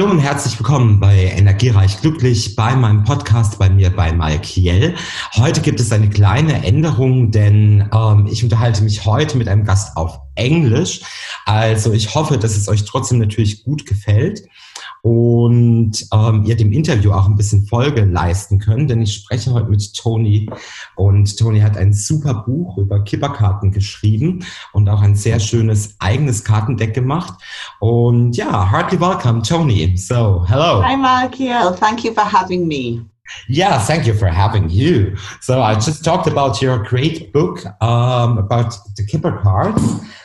Hallo und herzlich willkommen bei Energiereich Glücklich, bei meinem Podcast, bei mir bei Malkiel. Heute gibt es eine kleine Änderung, denn ähm, ich unterhalte mich heute mit einem Gast auf Englisch. Also ich hoffe, dass es euch trotzdem natürlich gut gefällt und ähm, ihr dem Interview auch ein bisschen Folge leisten könnt, denn ich spreche heute mit Tony und Tony hat ein super Buch über Kipperkarten geschrieben und auch ein sehr schönes eigenes Kartendeck gemacht und ja, heartily welcome Tony. So, hello. Hi Malkiel, thank you for having me. Yeah, thank you for having you. So I just talked about your great book um, about the Kipper cards.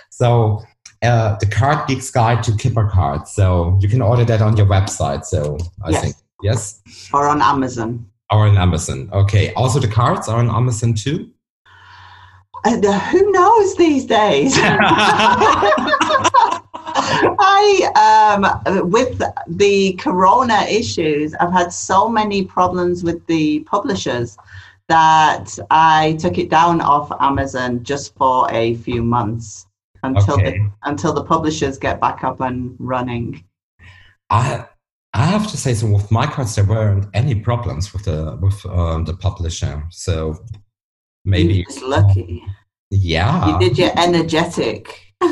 So uh, the Card Geek's Guide to Kipper Cards. So you can order that on your website. So I Yes. think yes, Or on Amazon. or on Amazon. Okay. Also the cards are on Amazon too. And, uh, who knows these days? I, um, with the corona issues, I've had so many problems with the publishers that I took it down off Amazon just for a few months until Okay. the, until the publishers get back up and running. I I have to say, so with my cards, there weren't any problems with the with um, the publisher. So maybe You're just lucky. yeah. You did your energetic.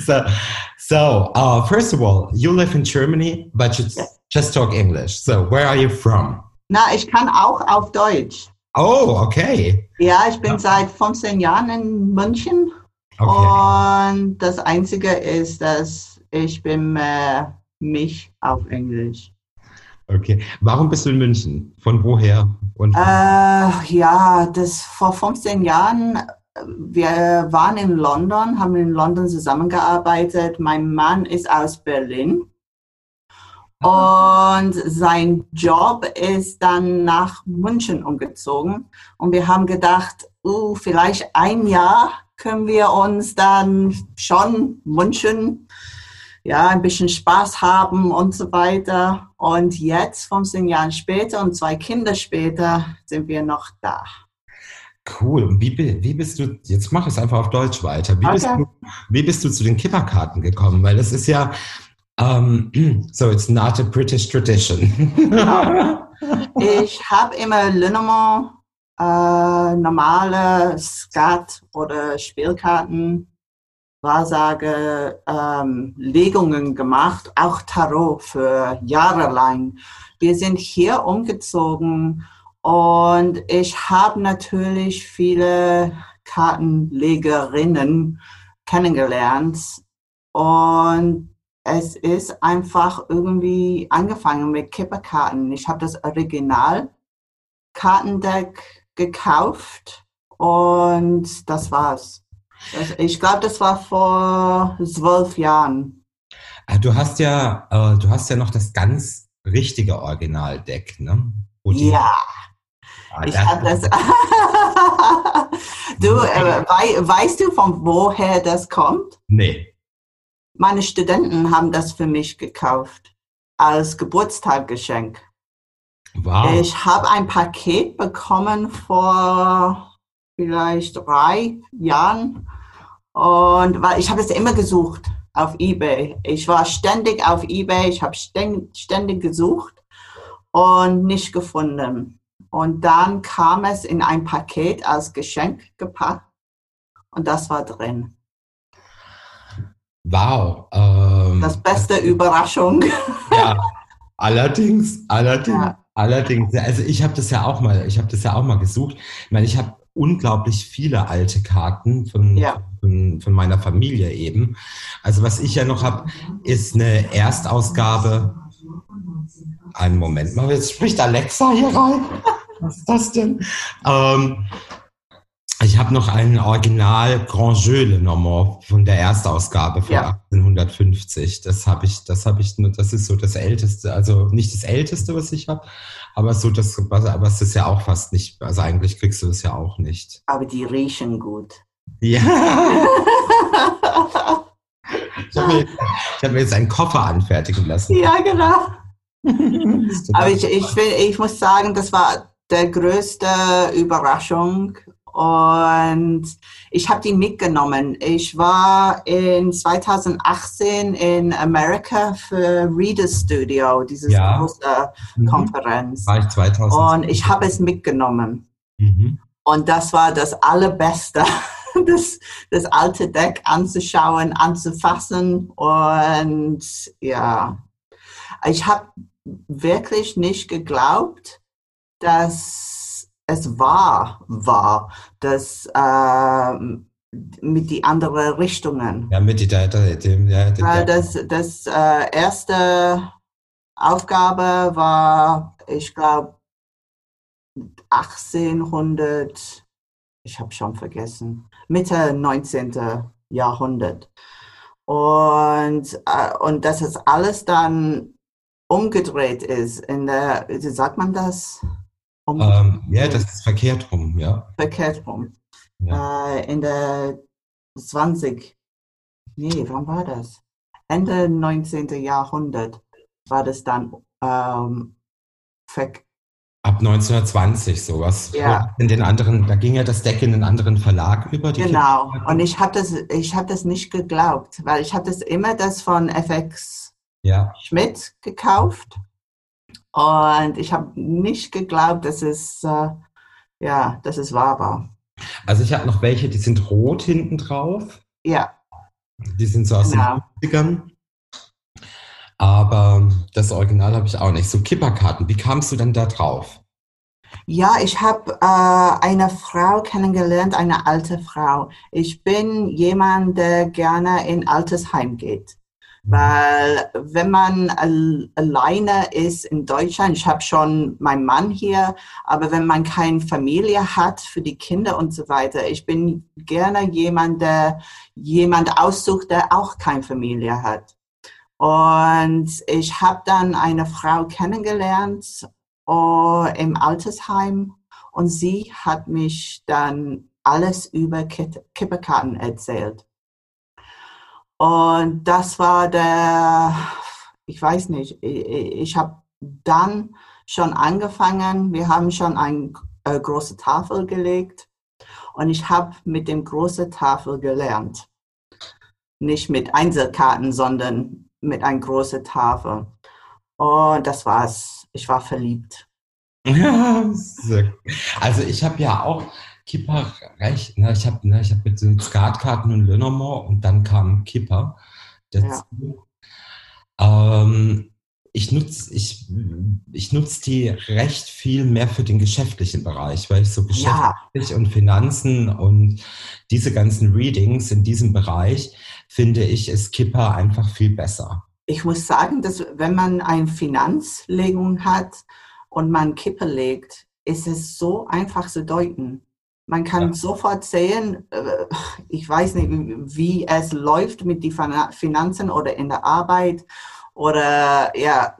so, so uh, first of all, you live in Germany, but you Yes. just talk English. So, where are you from? Na, ich kann auch auf Deutsch. Oh, okay. Ja, ich bin Ja. seit 15 Jahren in München Okay. und das Einzige ist, dass ich bin äh, mich auf Englisch. Okay. Warum bist du in München? Von woher? Und Äh, ja, das vor 15 Jahren, wir waren in London, haben in London zusammengearbeitet. Mein Mann ist aus Berlin. Und sein Job ist dann nach München umgezogen. Und wir haben gedacht, uh, vielleicht ein Jahr können wir uns dann schon München, ja, ein bisschen Spaß haben und so weiter. Und jetzt, 15 Jahre später und zwei Kinder später, sind wir noch da. cool. Und wie, wie bist du, jetzt mach es einfach auf Deutsch weiter. Wie, bist, Okay. du, wie bist du zu den Kipperkarten gekommen? Weil das ist ja, um, so it's not a British tradition. Ich habe immer Lenormand, äh, normale Skat oder Spielkarten, Wahrsage, ähm, Legungen gemacht, auch Tarot für Jahre lang. Wir sind hier umgezogen und ich habe natürlich viele Kartenlegerinnen kennengelernt und es ist einfach irgendwie angefangen mit Kipperkarten. Ich habe das Original Kartendeck gekauft und das war's. Das, ich glaube, das war vor zwölf Jahren. Ah, Du hast ja, äh, du hast ja noch das ganz richtige Originaldeck, ne? Die- Ja, Ah, ich habe das. du, äh, wei weißt du, von woher das kommt? Nee. Meine Studenten haben das für mich gekauft als Geburtstagsgeschenk. Wow. Ich habe ein Paket bekommen vor vielleicht drei Jahren und weil ich habe es immer gesucht auf eBay. Ich war ständig auf eBay, ich habe ständig gesucht und nicht gefunden. Und dann kam es in ein Paket als Geschenk gepackt und das war drin. Wow. Ähm, Das beste Überraschung. Ja, allerdings, allerdings, Ja. allerdings. Also ich habe das ja auch mal, ich habe das ja auch mal gesucht. Ich meine, ich habe unglaublich viele alte Karten von, Ja. von, von meiner Familie eben. Also was ich ja noch habe, ist eine Erstausgabe. Einen Moment mal, jetzt spricht Alexa hier rein. Was ist das denn? Ähm, ich habe noch ein Original Grand Jeu Le Normand von der Erstausgabe von Ja. 1850. Das habe ich, das habe ich, das ist so das älteste, also nicht das älteste, was ich habe, aber so das, was- aber es ist ja auch fast nicht, also eigentlich kriegst du das ja auch nicht. Aber die riechen gut. Ja. Ich habe mir, hab mir jetzt einen Koffer anfertigen lassen. ja, genau. Aber ich, ich, will, ich muss sagen, das war der größte Überraschung. Und ich habe die mitgenommen. Ich war in 2018 in Amerika für Reader Studio, dieses Ja. große Mhm. Konferenz. War ich 2000. Und ich habe es mitgenommen. Mhm. Und das war das Allerbeste, das, das alte Deck anzuschauen, anzufassen. Und ja, ich habe wirklich nicht geglaubt, dass es wahr war, dass ähm, mit die anderen Richtungen. Ja, mit die, der, der, dem, ja, der, Weil das, das äh, erste Aufgabe war, ich glaube, 1800, ich habe schon vergessen, Mitte 19. Jahrhundert. Und, äh, und dass es alles dann umgedreht ist in der, wie sagt man das? Ähm, ja, das ist verkehrt rum, ja. verkehrt rum. ja. Äh, in der 20, nee, wann war das? Ende 19. Jahrhundert war das dann ähm, Ab 1920 sowas. Ja. In den anderen, da ging ja das Deck in einen anderen Verlag über. Die Genau. Und ich habe das, ich habe das nicht geglaubt, weil ich habe das immer das von FX Ja, Schmidt gekauft und ich habe nicht geglaubt, dass es äh, ja, dass es wahr war. also ich habe noch welche, die sind rot hinten drauf. Ja, Die sind so aus Genau. den 50ern. Aber das Original habe ich auch nicht. So Kipperkarten, wie kamst du denn da drauf? Ja, ich habe äh, eine Frau kennengelernt, eine alte Frau. Ich bin jemand, der gerne in Altersheim geht. Weil wenn man al alleine ist in Deutschland, ich habe schon meinen Mann hier, aber wenn man keine Familie hat für die Kinder und so weiter, ich bin gerne jemand, der jemand aussucht, der auch keine Familie hat. Und ich habe dann eine Frau kennengelernt oh, im Altersheim und sie hat mich dann alles über Kipperkarten erzählt. Und das war der, ich weiß nicht, ich, ich habe dann schon angefangen, wir haben schon eine äh, große Tafel gelegt und ich habe mit dem großen Tafel gelernt. Nicht mit Einzelkarten, sondern mit einer großen Tafel. Und das war's. Ich war verliebt. Also ich habe ja auch Kipper recht. Ne? Ich habe ne, ich hab mit den Skatkarten und Le Normand und dann kam Kipper dazu. Ähm, ich nutze ich, ich nutz die recht viel mehr für den geschäftlichen Bereich, weil ich so Ja, geschäftlich und Finanzen und diese ganzen Readings in diesem Bereich finde ich, ist Kipper einfach viel besser. ich muss sagen, dass wenn man eine Finanzlegung hat und man Kippe legt, ist es so einfach zu deuten. Man kann Ja. sofort sehen, äh, ich weiß nicht, wie es läuft mit den Finanzen oder in der Arbeit. Oder ja,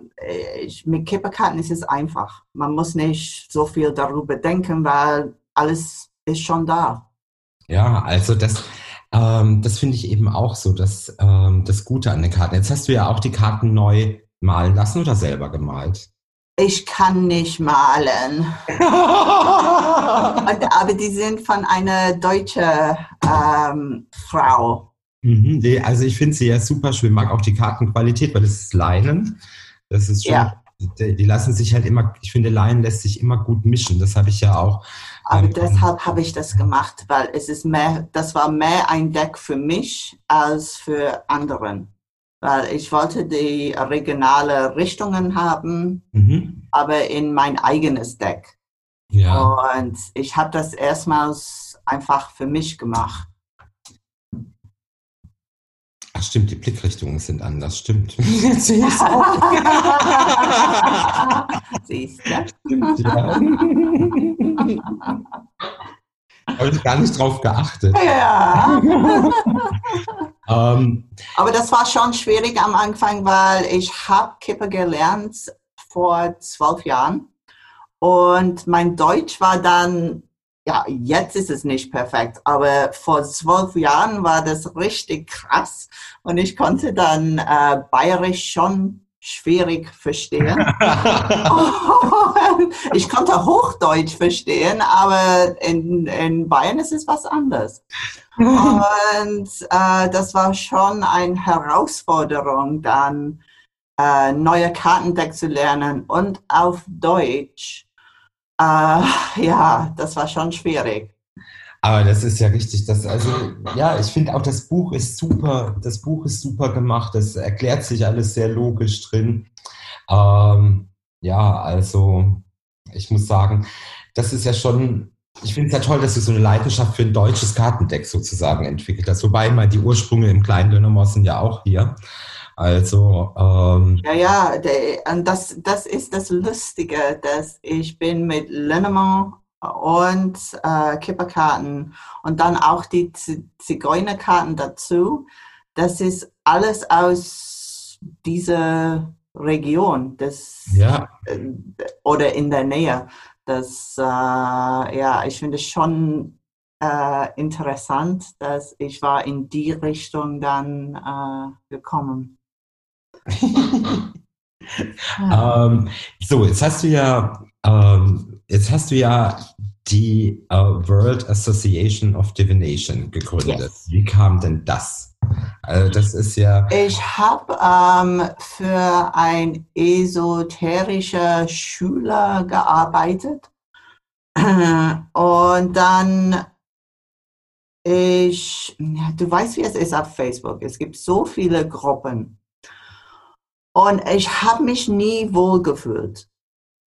ich, mit Kipperkarten ist es einfach. Man muss nicht so viel darüber denken, weil alles ist schon da. Ja, also das, ähm, das finde ich eben auch so, das, ähm, das Gute an den Karten. Jetzt hast du ja auch die Karten neu malen lassen oder selber gemalt. Ich kann nicht malen. Und, aber die sind von einer deutschen ähm, Frau. Mhm, nee, also ich finde sie ja super schön, mag auch die Kartenqualität, weil das ist Leinen. Das ist schon, Ja. die, die lassen sich halt immer, ich finde, Leinen lässt sich immer gut mischen. Das habe ich ja auch. Aber Ähm, deshalb habe ich das gemacht, weil es ist mehr, das war mehr ein Deck für mich als für anderen. Weil ich wollte die regionale Richtungen haben, Mhm, aber in mein eigenes Deck. ja. Und ich habe das erstmals einfach für mich gemacht. Ach stimmt, die Blickrichtungen sind anders, stimmt. Jetzt sehe ich's auch. Siehst du? Stimmt, ja. Habe ich gar nicht drauf geachtet. Ja. Ähm, Aber das war schon schwierig am Anfang, weil ich habe Kippe gelernt vor zwölf Jahren. Und mein Deutsch war dann, ja, jetzt ist es nicht perfekt, aber vor zwölf Jahren war das richtig krass. Und ich konnte dann äh, Bayerisch schon schwierig verstehen. ich konnte Hochdeutsch verstehen, aber in, in Bayern ist es was anderes. Und äh, das war schon eine Herausforderung, dann äh, neue Kartendeck zu lernen und auf Deutsch. Äh, ja, das war schon schwierig. Aber das ist ja richtig. Das, also, ja, ich finde auch, das Buch ist super. Das Buch ist super gemacht. Das erklärt sich alles sehr logisch drin. Ähm, ja, also, ich muss sagen, das ist ja schon, ich finde es ja toll, dass du so eine Leidenschaft für ein deutsches Kartendeck sozusagen entwickelt hast. Wobei mal die Ursprünge im kleinen Dönermoss sind ja auch hier. Also, ähm, Ja, ja, der, und das, das ist das Lustige, dass ich bin mit Linnemann und äh, Kipperkarten und dann auch die Z Zigeunerkarten dazu. Das ist alles aus dieser Region das, ja, äh, oder in der Nähe. Das, äh, ja, ich finde es schon äh, interessant, dass ich war in die Richtung dann äh, gekommen. Ja. ähm, so, jetzt hast du ja, ähm, jetzt hast du ja die äh, World Association of Divination gegründet. Yes. Wie kam denn das? Also das ist ja, Ich habe ähm, für ein esoterischer Schüler gearbeitet und dann ich, du weißt, wie es ist auf Facebook. Es gibt so viele Gruppen und ich habe mich nie wohlgefühlt,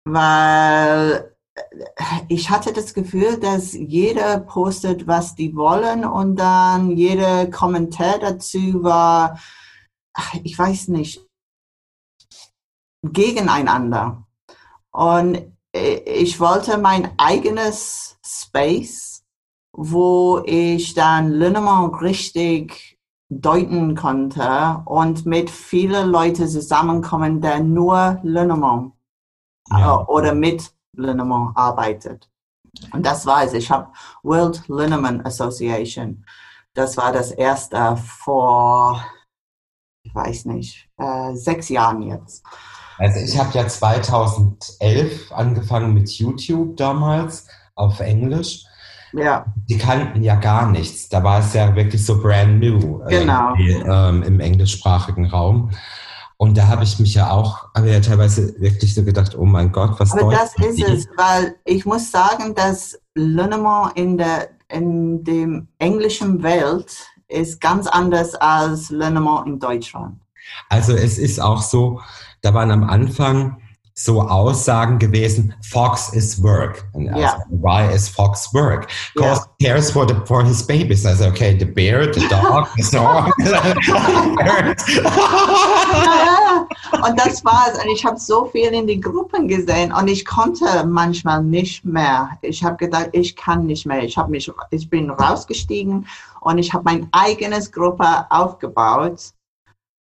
weil ich hatte das Gefühl, dass jeder postet, was die wollen und dann jeder Kommentar dazu war, ich weiß nicht, gegeneinander. Und ich wollte mein eigenes Space, wo ich dann Linnemann richtig deuten konnte und mit vielen Leuten zusammenkommen, der nur Linnemann Ja. äh, oder mit Linnemann arbeitet. Und das war es. Ich habe World Linnemann Association. Das war das erste vor, ich weiß nicht, äh, sechs Jahren jetzt. also ich habe ja 2011 angefangen mit YouTube damals auf Englisch. Ja, Die kannten ja gar nichts. Da war es ja wirklich so brand new äh, Genau. irgendwie, ähm, im englischsprachigen Raum. Und da habe ich mich ja auch, habe ja teilweise wirklich so gedacht, oh mein Gott, was aber das ist die? es, weil ich muss sagen, dass Linnemann in der in dem englischen Welt ist ganz anders als Linnemann in Deutschland. Also es ist auch so, da waren am Anfang so Aussagen gewesen, Fox is work. Und also, Ja. Why is Fox work? Because he cares for, the, for his babies. Also okay, the bear, the dog, the dog. Und das war's. Und ich habe so viel in die Gruppen gesehen und ich konnte manchmal nicht mehr. Ich habe gedacht, ich kann nicht mehr. Ich habe mich, ich bin rausgestiegen und ich habe mein eigenes Gruppe aufgebaut.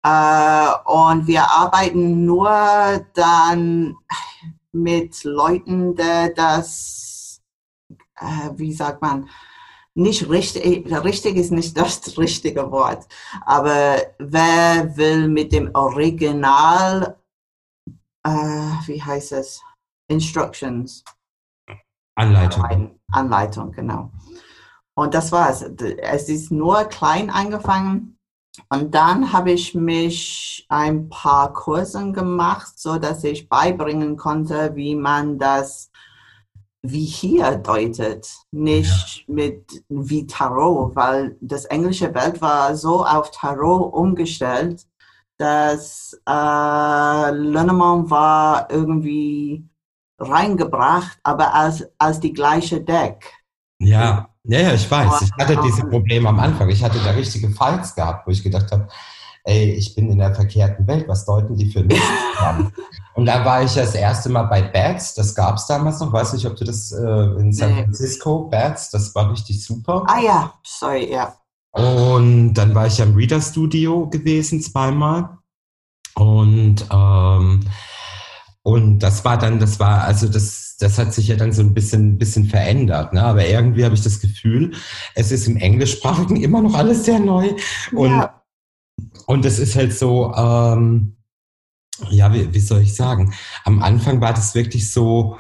Äh, und wir arbeiten nur dann mit Leuten, die das, äh, wie sagt man, nicht richtig, richtig ist nicht das richtige Wort, aber wer will mit dem Original, äh, wie heißt es, Instructions, Anleitung. Anleitung, Anleitung, genau. Und das war's. Es ist nur klein angefangen und dann habe ich mich ein paar Kursen gemacht, so dass ich beibringen konnte, wie man das wie hier deutet, nicht mit wie Tarot, weil das englische Welt war so auf Tarot umgestellt, dass äh, Linnemann war irgendwie reingebracht, aber als, als die gleiche Deck. Ja, ja, ja, ich weiß. Ich hatte diese Probleme am Anfang. Ich hatte da richtige Fights gehabt, wo ich gedacht habe, ey, ich bin in der verkehrten Welt, was deuten die für mich an? Und da war ich das erste Mal bei Bats, das gab es damals noch, weiß nicht, ob du das äh, in San Nee. Francisco, Bats, das war richtig super. Ah ja, sorry, ja. Und dann war ich am Reader Studio gewesen zweimal. Und, ähm, und das war dann, das war, also das, das hat sich ja dann so ein bisschen, bisschen verändert. Ne? Aber irgendwie habe ich das Gefühl, es ist im Englischsprachigen immer noch alles sehr neu. Und, ja. und es ist halt so, ähm, ja, wie, wie soll ich sagen? Am Anfang war das wirklich so,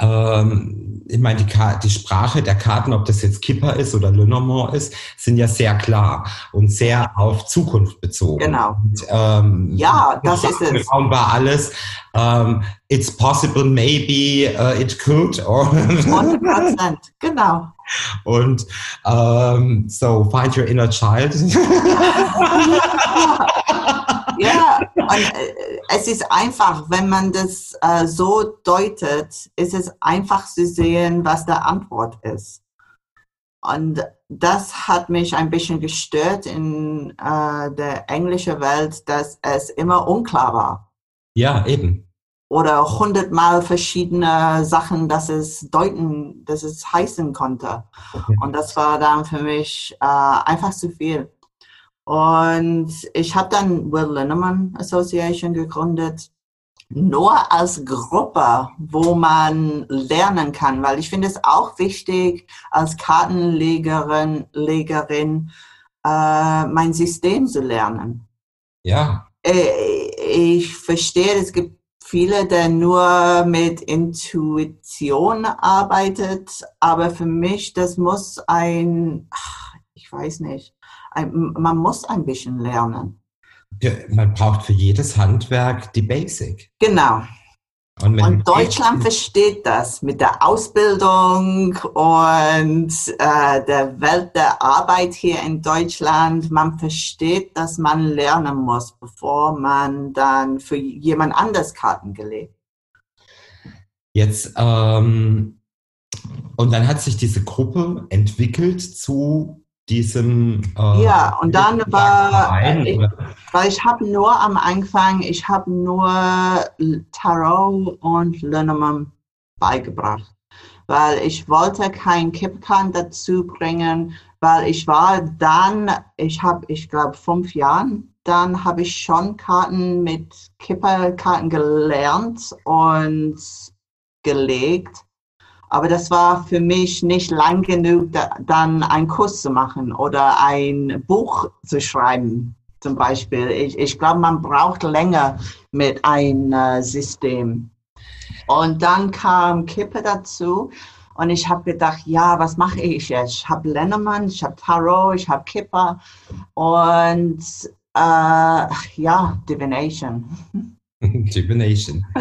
ähm, ich meine, die, die Sprache der Karten, ob das jetzt Kipper ist oder Le Normand ist, sind ja sehr klar und sehr auf Zukunft bezogen. Genau. Und, ähm, Ja, das ist es. Raum war alles, ähm, it's possible, maybe, uh, it could, or 100 Prozent, genau. und ähm, so, find your inner child. Und äh, es ist einfach, wenn man das äh, so deutet, ist es einfach zu sehen, was der Antwort ist. Und das hat mich ein bisschen gestört in äh, der englischen Welt, dass es immer unklar war. ja, eben. Oder hundertmal verschiedene Sachen, dass es deuten, dass es heißen konnte. Und das war dann für mich äh, einfach zu viel. Und ich habe dann Will Linneman Association gegründet, nur als Gruppe, wo man lernen kann, weil ich finde es auch wichtig, als Kartenlegerin Legerin, äh, mein System zu lernen. Ja, Äh, Ich verstehe, es gibt viele, der nur mit Intuition arbeitet, aber für mich, das muss ein, ach, ich weiß nicht, man muss ein bisschen lernen. man braucht für jedes Handwerk die Basic. Genau. Und, Und Deutschland versteht das mit der Ausbildung und äh, der Welt der Arbeit hier in Deutschland. Man versteht, dass man lernen muss, bevor man dann für jemand anders Karten gelegt. Jetzt, ähm, und dann hat sich diese Gruppe entwickelt zu diesem. Äh, Ja, und dann war- Verein, ich-? Weil ich habe nur am Anfang, ich habe nur Tarot und Lenormand beigebracht. Weil ich wollte kein Kippkarten dazu bringen, weil ich war dann, ich habe, ich glaube, fünf Jahren, dann habe ich schon Karten mit Kipperkarten gelernt und gelegt. Aber das war für mich nicht lang genug, da, dann einen Kurs zu machen oder ein Buch zu schreiben, zum Beispiel. Ich, ich glaube, man braucht länger mit einem äh, System. Und dann kam Kippe dazu und ich habe gedacht, ja, was mache ich jetzt? Ich habe Lennemann, ich habe Tarot, ich habe Kipper und äh, ja, Divination. Divination.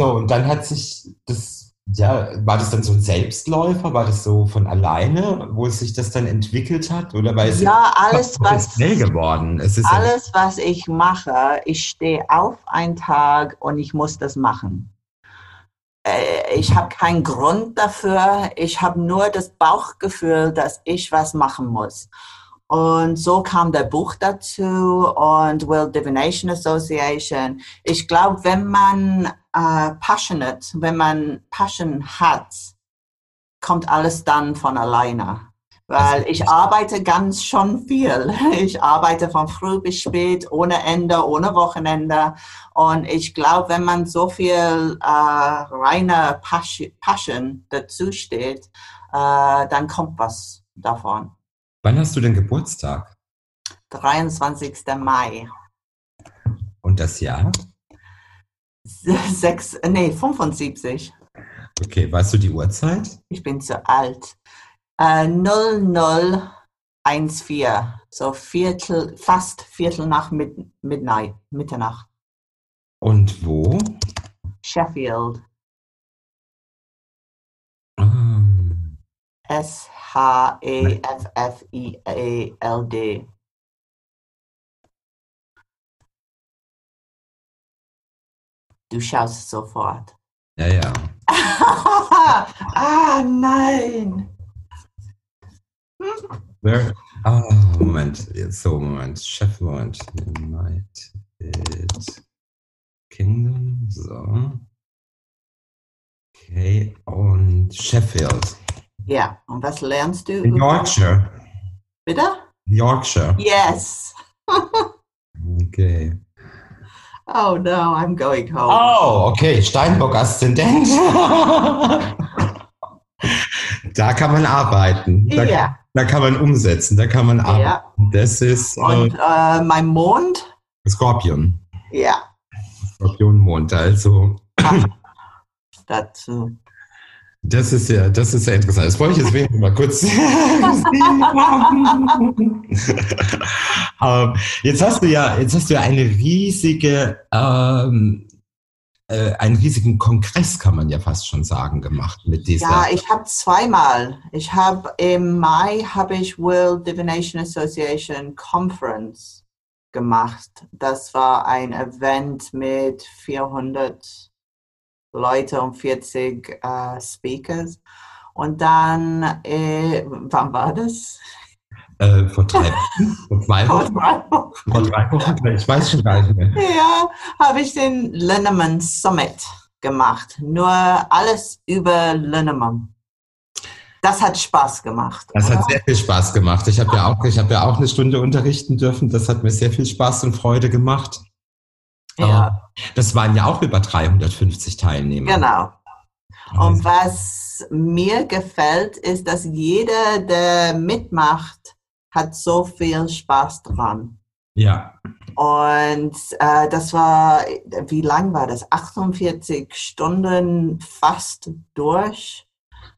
So, und dann hat sich das, ja, war das dann so ein Selbstläufer? War das so von alleine, wo sich das dann entwickelt hat? Oder weil es Ja, alles, was, schnell geworden? Es ist alles, was ich mache, ich stehe auf einen Tag und ich muss das machen. Äh, Ich habe keinen Grund dafür. Ich habe nur das Bauchgefühl, dass ich was machen muss. Und so kam der Buch dazu und World Divination Association. Ich glaube, wenn man äh, passionate, wenn man Passion hat, kommt alles dann von alleine. Weil ich arbeite ganz schon viel. Ich arbeite von früh bis spät, ohne Ende, ohne Wochenende. Und ich glaube, wenn man so viel äh, reine Pas- Passion dazu steht, äh, dann kommt was davon. Wann hast du denn Geburtstag? 23. Mai. Und das Jahr? Sechs, nee, 75. Okay, weißt du die Uhrzeit? Ich bin zu alt. Äh, 0014. So Viertel, fast Viertel nach Mid Midnight, Mitternacht. Und wo? Sheffield. E S-H-E-F-F-I-E-L-D. Du schaust sofort. ja, ja. ah, nein. Where? Ah, Moment. Jetzt So, Moment. Chef, Moment. United Kingdom, so. Okay, und Sheffield. Ja, und was lernst du? In Yorkshire. Bitte? Yorkshire. Yes. Okay. Oh no, I'm going home. Oh, okay, Steinbock-Aszendent. da kann man arbeiten. Da, Ja. da kann man umsetzen, da kann man arbeiten. Ja. Das ist äh, Und äh, mein Mond? Skorpion. Ja, Skorpionmond. Also, dazu. Das ist ja, das ist ja interessant. Das wollte ich jetzt wenigstens mal kurz. ähm, jetzt hast du ja, jetzt hast du ja eine riesige, ähm, äh, einen riesigen Kongress, kann man ja fast schon sagen, gemacht mit dieser. Ja, ich habe zweimal. Ich habe im Mai habe ich World Divination Association Conference gemacht. Das war ein Event mit 400 Leute und 40 äh, Speakers. Und dann, äh, wann war das? Äh, vor drei Wochen, vor zwei Wochen, vor drei Wochen, ich weiß schon gar nicht mehr. Ja, habe ich den Linneman Summit gemacht. Nur alles über Linneman. Das hat Spaß gemacht. Das hat oder? sehr viel Spaß gemacht. Ich habe ja auch, ich habe ja auch eine Stunde unterrichten dürfen. Das hat mir sehr viel Spaß und Freude gemacht. Ja, Das waren ja auch über 350 Teilnehmer. genau. Und was mir gefällt, ist, dass jeder, der mitmacht, hat so viel Spaß dran. Ja, Und äh, das war, wie lang war das? 48 Stunden fast durch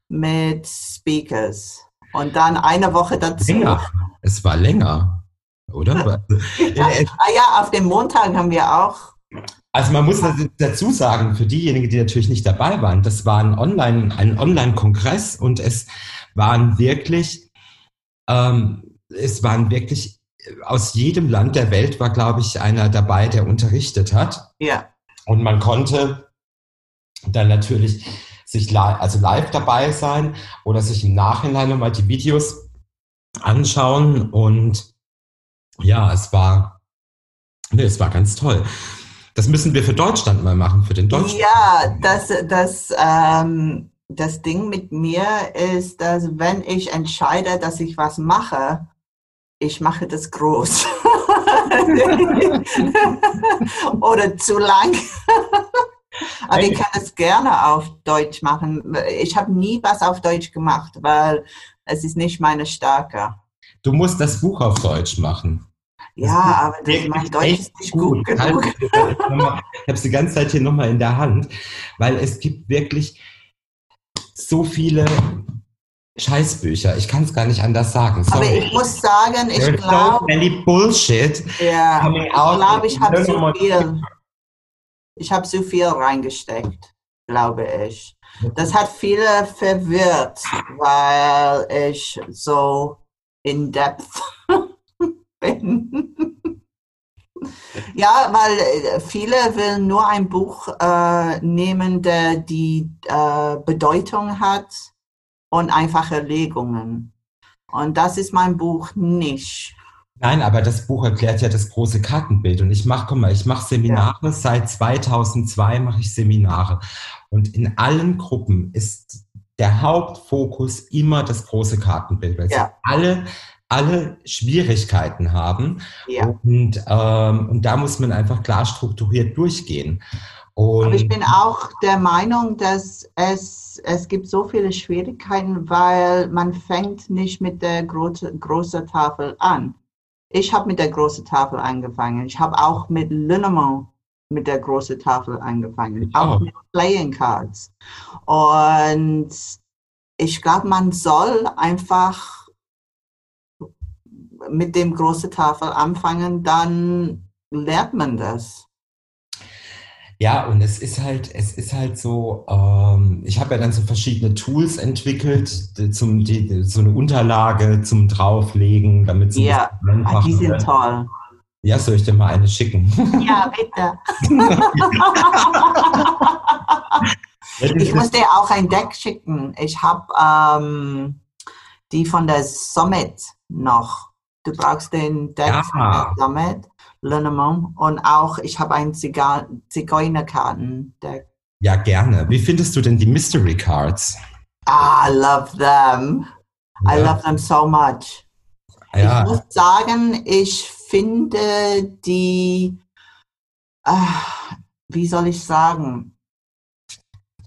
mit Speakers. Und dann eine Woche dazu. länger. Es war länger, oder? Ja, ah ja, auf dem Montag haben wir auch. Also man muss dazu sagen, für diejenigen, die natürlich nicht dabei waren, das war ein Online, ein Online-Kongress und es waren wirklich, ähm, es waren wirklich aus jedem Land der Welt war, glaube ich, einer dabei, der unterrichtet hat. Ja, Und man konnte dann natürlich sich live, also live dabei sein oder sich im Nachhinein nochmal die Videos anschauen. Und ja, es war, nee, es war ganz toll. Das müssen wir für Deutschland mal machen, für den Deutschen. ja das, das, ähm, das Ding mit mir ist, dass wenn ich entscheide, dass ich was mache, ich mache das groß. Oder zu lang. Aber ich kann es gerne auf Deutsch machen. Ich habe nie was auf Deutsch gemacht, weil es ist nicht meine Stärke. Du musst das Buch auf Deutsch machen. Ja, aber das, mein Deutsch ist nicht gut Halt, genug. Ich habe es die ganze Zeit hier nochmal in der Hand, weil es gibt wirklich so viele Scheißbücher. Ich kann es gar nicht anders sagen. Aber Sorry. ich muss sagen, ich There's so glaube, many bullshit ja, coming ich glaube, ich habe zu viel. Ich habe zu viel reingesteckt, glaube ich. Das hat viele verwirrt, weil ich so in depth bin. Ja, weil äh, viele will nur ein Buch äh, nehmen, der die äh, Bedeutung hat und einfache Legungen. Und das ist mein Buch nicht. Nein, aber das Buch erklärt ja das große Kartenbild. Und ich mache, guck mal, ich mache Seminare. Seit 2002 mache ich Seminare. Und in allen Gruppen ist der Hauptfokus immer das große Kartenbild, weil Ja. sie alle, alle Schwierigkeiten haben. Ja. Und, ähm, und da muss man einfach klar strukturiert durchgehen. Und Aber ich bin auch der Meinung, dass es, es gibt so viele Schwierigkeiten, weil man fängt nicht mit der großen große Tafel an. Ich habe mit der großen Tafel angefangen. Ich habe auch mit Linneman mit der großen Tafel angefangen. Auch auch. mit Playing Cards. Und ich glaube, man soll einfach mit dem großen Tafel anfangen, dann lernt man das. Ja, und es ist halt, es ist halt so, ähm, ich habe ja dann so verschiedene Tools entwickelt, die- zum, die, so eine Unterlage zum Drauflegen, damit ein Ja, Ah, die sind wird. toll. Ja, soll ich dir mal eine schicken? Ja, bitte. Ich muss dir auch ein Deck schicken. Ich habe ähm, die von der Summit noch. Du brauchst den Deck Ja. Summit. Linnemont. Und auch, ich habe ein Ziga Zigeunerkartendeck. Ja, gerne. Wie findest du denn die Mystery Cards? Ah, I love them. I Ja. love them so much. Ja, Ich muss sagen, ich finde die, ah, wie soll ich sagen,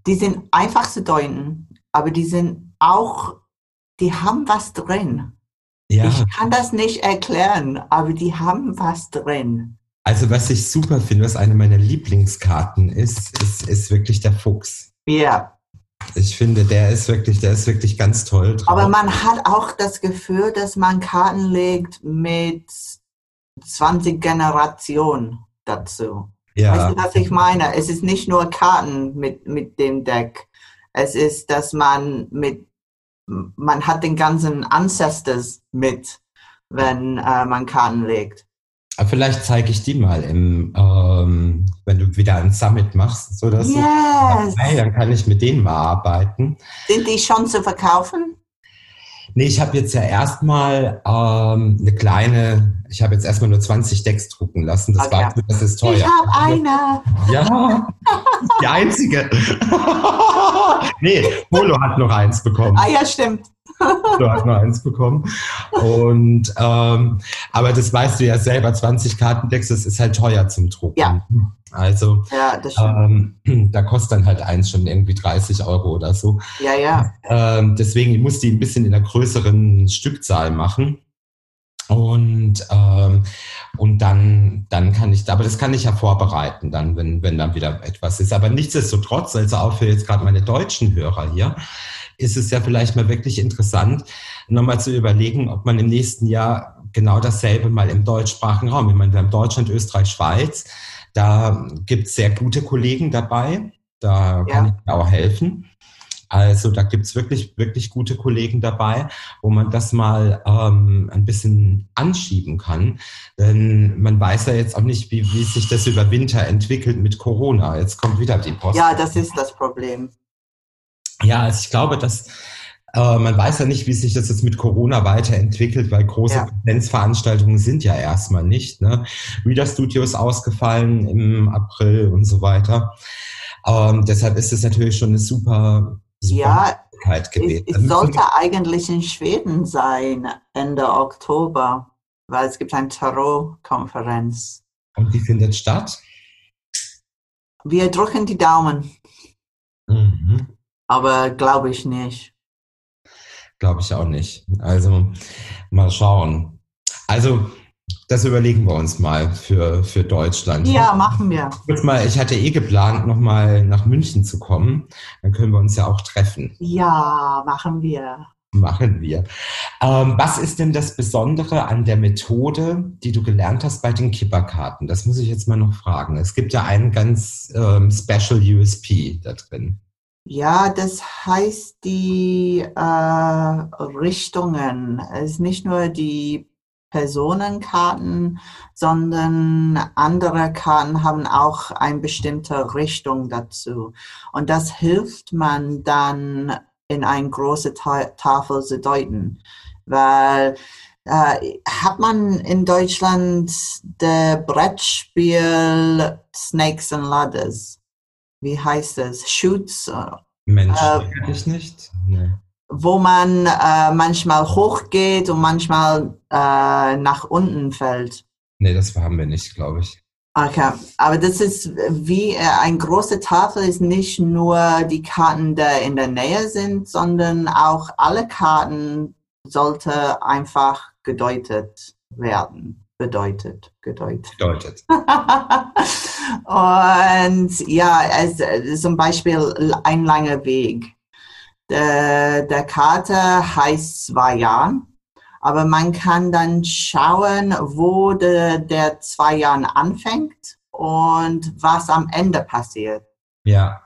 die sind einfach zu deuten, aber die sind auch, die haben was drin. Ja. Ich kann das nicht erklären, aber die haben was drin. Also was ich super finde, was eine meiner Lieblingskarten ist, ist, ist wirklich der Fuchs. Ja, Ich finde, der ist wirklich, der ist wirklich ganz toll drauf. aber man hat auch das Gefühl, dass man Karten legt mit 20 Generationen dazu. Weißt ja, du, was ich meine? Es ist nicht nur Karten mit, mit dem Deck. Es ist, dass man mit, man hat den ganzen Ancestors mit, wenn äh, man Karten legt. vielleicht zeige ich die mal im, ähm, wenn du wieder ein Summit machst so. Yes! Hey, dann kann ich mit denen mal arbeiten. Sind die schon zu verkaufen? Nee, ich habe jetzt ja erstmal ähm, eine kleine, ich habe jetzt erstmal nur 20 Decks drucken lassen. Das Okay. war das ist teuer. Ich habe eine. Ja, die einzige. nee, Polo hat noch eins bekommen. Ah ja, stimmt. Polo hat noch eins bekommen. Und ähm, aber das weißt du ja selber, 20 Kartendecks, das ist halt teuer zum Drucken. Ja. Also Ja, ähm, da kostet dann halt eins schon irgendwie 30 Euro oder so. Ja, ja. Ähm, deswegen ich muss die ein bisschen in einer größeren Stückzahl machen. Und, ähm, und dann, dann kann ich, aber das kann ich ja vorbereiten, dann, wenn, wenn dann wieder etwas ist. Aber nichtsdestotrotz, also auch für jetzt gerade meine deutschen Hörer hier, ist es ja vielleicht mal wirklich interessant, nochmal zu überlegen, ob man im nächsten Jahr genau dasselbe mal im deutschsprachigen Raum, ich meine, wir haben Deutschland, Österreich, Schweiz, da gibt es sehr gute Kollegen dabei, da kann Ja. ich mir auch helfen. Also da gibt's wirklich, wirklich gute Kollegen dabei, wo man das mal ähm, ein bisschen anschieben kann. Denn man weiß ja jetzt auch nicht, wie, wie sich das über Winter entwickelt mit Corona. Jetzt kommt wieder die Post. Ja, das ist das Problem. Ja, also ich glaube, dass äh, man weiß ja nicht, wie sich das jetzt mit Corona weiterentwickelt, weil große Ja. Präsenzveranstaltungen sind ja erstmal nicht. Ne? Reader Studio ist ausgefallen im April und so weiter. Ähm, deshalb ist es natürlich schon eine super, super Ja, Möglichkeit es, gewesen. es Da müssen sollte eigentlich in Schweden sein, Ende Oktober, weil es gibt eine Tarot-Konferenz. Und die findet statt? Wir drücken die Daumen, Mhm. Aber glaube ich nicht. Glaube ich auch nicht. Also mal schauen. Also das überlegen wir uns mal für, für Deutschland. Ja, machen wir. Kurz mal, ich hatte eh geplant, nochmal nach München zu kommen. Dann können wir uns ja auch treffen. Ja, machen wir. Machen wir. Ähm, was ist denn das Besondere an der Methode, die du gelernt hast bei den Kipperkarten? Das muss ich jetzt mal noch fragen. Es gibt ja einen ganz ähm, Special USP da drin. Ja, das heißt die äh, Richtungen. Es ist nicht nur die Personenkarten, sondern andere Karten haben auch eine bestimmte Richtung dazu. Und das hilft man dann in eine große Ta Tafel zu deuten. Weil äh, hat man in Deutschland das Brettspiel Snakes and Ladders? Wie heißt es? Shoots, äh, Mensch, Äh, kenn ich nicht. Nee. wo man äh, manchmal hochgeht und manchmal äh, nach unten fällt. nee, das haben wir nicht, glaube ich. Okay, aber das ist wie äh, eine große Tafel ist nicht nur die Karten, die in der Nähe sind, sondern auch alle Karten sollte einfach gedeutet werden. Bedeutet, gedeutet. Bedeutet. Und ja, äh, zum Beispiel ein langer Weg. Der, der Karte heißt zwei Jahre, aber man kann dann schauen, wo de, der zwei Jahren anfängt und was am Ende passiert. Ja,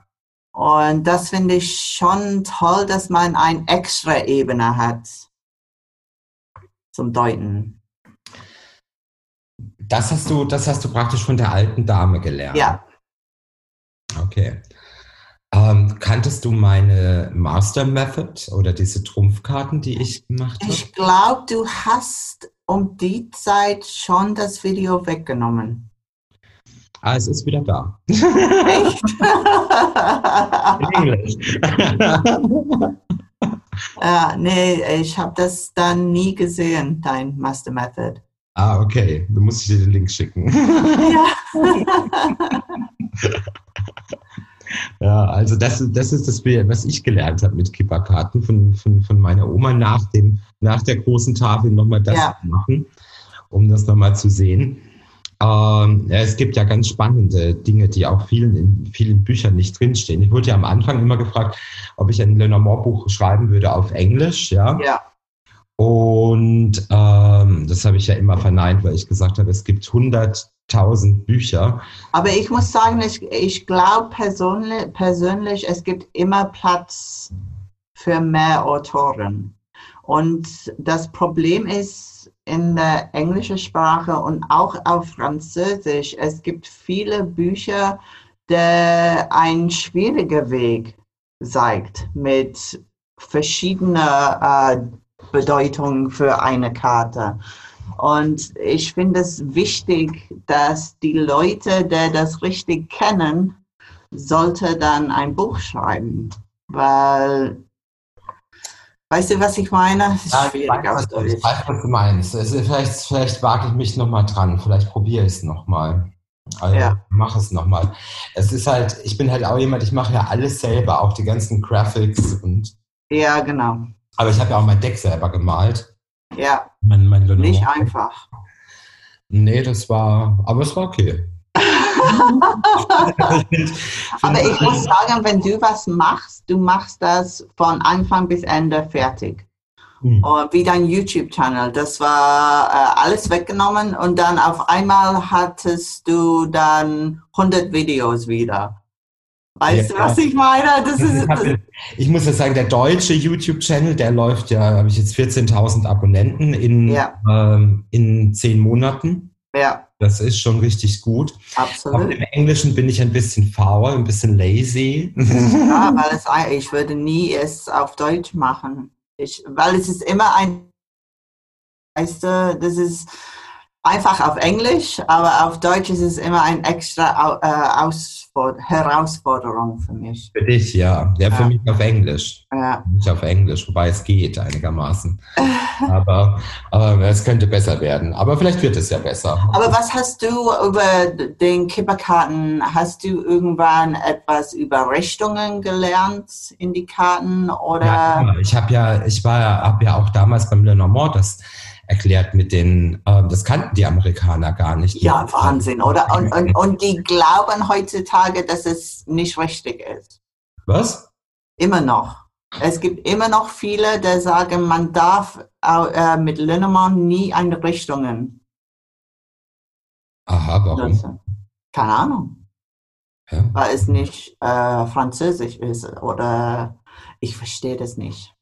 Und das finde ich schon toll, dass man eine extra Ebene hat zum Deuten. Das hast du, das hast du praktisch von der alten Dame gelernt. Ja, Okay. Äh, Ähm, kanntest du meine Master Method oder diese Trumpfkarten, die ich gemacht habe? Ich glaube, du hast um die Zeit schon das Video weggenommen. Ah, es ist wieder da. Echt? In Englisch. ja, nee, ich habe das dann nie gesehen, dein Master Method. Ah, okay. Du musst dir den Link schicken. Ja. Ja, also das, das ist das, was ich gelernt habe mit Kipperkarten von, von, von meiner Oma nach, dem, nach der großen Tafel nochmal das Ja. zu machen, um das nochmal zu sehen. Ähm, ja, es gibt ja ganz spannende Dinge, die auch vielen in vielen Büchern nicht drinstehen. Ich wurde ja am Anfang immer gefragt, ob ich ein Lenormand-Buch schreiben würde auf Englisch, ja. ja, Und ähm, das habe ich ja immer verneint, weil ich gesagt habe, es gibt 100.000 Bücher. aber ich muss sagen, ich, ich glaube persönlich, persönlich, es gibt immer Platz für mehr Autoren. Und das Problem ist in der englischen Sprache und auch auf Französisch, es gibt viele Bücher, der ein schwieriger Weg zeigt mit verschiedener äh, Bedeutungen für eine Karte. Und ich finde es wichtig, dass die Leute, die das richtig kennen, sollte dann ein Buch schreiben. Weil, weißt du, was ich meine? Es ist Ja, ich schwierig weiß, was, ich weiß, was du meinst. Ist, vielleicht, vielleicht wage ich mich nochmal dran. Vielleicht probiere ich es nochmal. Also, Ja. mach es nochmal. Es ist halt, ich bin halt auch jemand, ich mache ja alles selber, auch die ganzen Graphics und, Ja, genau. Aber ich habe ja auch mein Deck selber gemalt. Ja, Mein, mein nicht einfach. Nee, das war, aber es war okay. Aber ich muss sagen, wenn du was machst, du machst das von Anfang bis Ende fertig. Hm. Und wie dein YouTube-Channel. Das war äh, alles weggenommen und dann auf einmal hattest du dann 100 Videos wieder. Weißt Ja. du, was ich meine? Das ist, Ich, hab, ich muss ja sagen, der deutsche YouTube-Channel, der läuft ja, habe ich jetzt 14.000 Abonnenten in, Ja. ähm, in zehn Monaten. ja, Das ist schon richtig gut. Absolut. dem Englischen bin ich ein bisschen faul, ein bisschen lazy. Ja, weil es, ich würde nie es auf Deutsch machen. Ich, weil es ist immer ein, weißt du, das ist einfach auf Englisch, aber auf Deutsch ist es immer ein extra äh, Ausfor Herausforderung für mich. Für dich, ja. Ja, für Ja. mich auf Englisch. Ja. Nicht auf Englisch, wobei es geht einigermaßen. Aber äh, es könnte besser werden. Aber vielleicht wird es ja besser. Aber was hast du über den Kipperkarten? Hast du irgendwann etwas über Richtungen gelernt in die Karten oder? Ja, ich habe ja, ich war ja, habe ja auch damals beim Lenormand das erklärt mit den, ähm, das kannten die Amerikaner gar nicht. Ja, Wahnsinn, oder? Und, und, und die glauben heutzutage, dass es nicht richtig ist. Was? Immer noch. Es gibt immer noch viele, die sagen, man darf äh, mit Linnemann nie eine Richtungen Aha, warum? nutzen. Keine Ahnung, Ja. weil es nicht äh, französisch ist oder ich verstehe das nicht.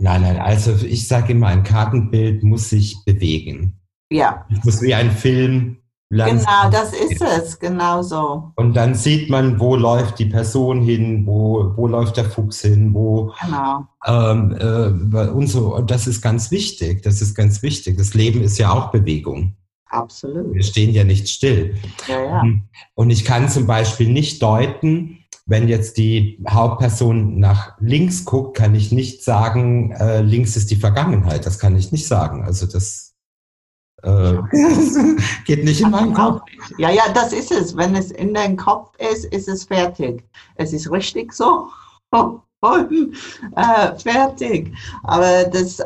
Nein, nein, also ich sage immer, ein Kartenbild muss sich bewegen. Ja, Es muss wie ein Film genau, das ist es, genau so. Und dann sieht man, wo läuft die Person hin, wo, wo läuft der Fuchs hin, wo Genau, ähm, äh, und so. Und das ist ganz wichtig. Das ist ganz wichtig. Das Leben ist ja auch Bewegung. absolut. Wir stehen ja nicht still. Ja, ja. Und ich kann zum Beispiel nicht deuten, wenn jetzt die Hauptperson nach links guckt, kann ich nicht sagen, äh, links ist die Vergangenheit. Das kann ich nicht sagen. Also das äh, geht nicht in meinen Kopf. Ja, ja, das ist es. Wenn es in deinem Kopf ist, ist es fertig. Es ist richtig so. Und, äh, fertig. Aber das, äh,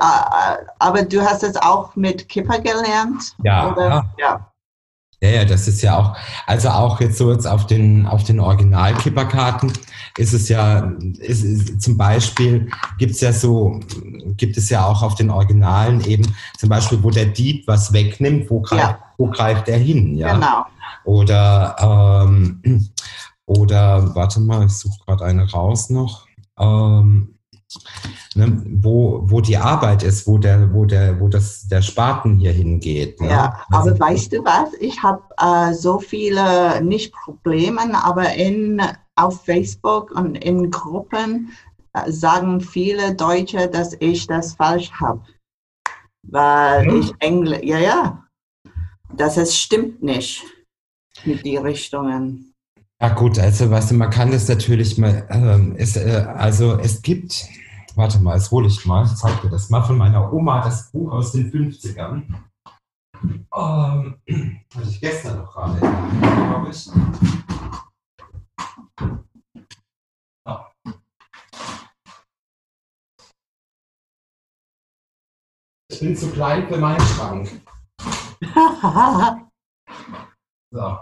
aber du hast es auch mit Kipper gelernt? Ja, Oder? Ja. Ja, ja, das ist ja auch, also auch jetzt so jetzt auf den, auf den Original-Kipperkarten ist es ja, ist, ist, zum Beispiel gibt's ja so, gibt es ja auch auf den Originalen eben, zum Beispiel, wo der Dieb was wegnimmt, wo greift, Ja. wo greift er hin, ja? Genau. Oder, ähm, oder, warte mal, ich suche gerade eine raus noch. Ähm, ne, wo, wo die Arbeit ist, wo der, wo der, wo das, der Spaten hier hingeht. Ne? Ja, Also- aber weißt du was? Ich habe äh, so viele, nicht Probleme, aber in auf Facebook und in Gruppen äh, sagen viele Deutsche, dass ich das falsch habe. Weil Hm? ich Englisch, ja, ja, dass es stimmt nicht mit die Richtungen. Ja gut, also weißt du, man kann das natürlich mal, ähm, es, äh, also es gibt, warte mal, das hole ich mal, ich zeig dir das mal von meiner Oma, das Buch aus den 50ern. Ähm, hatte ich gestern noch gerade, glaube ich. Ich bin zu klein für meinen Schrank. So.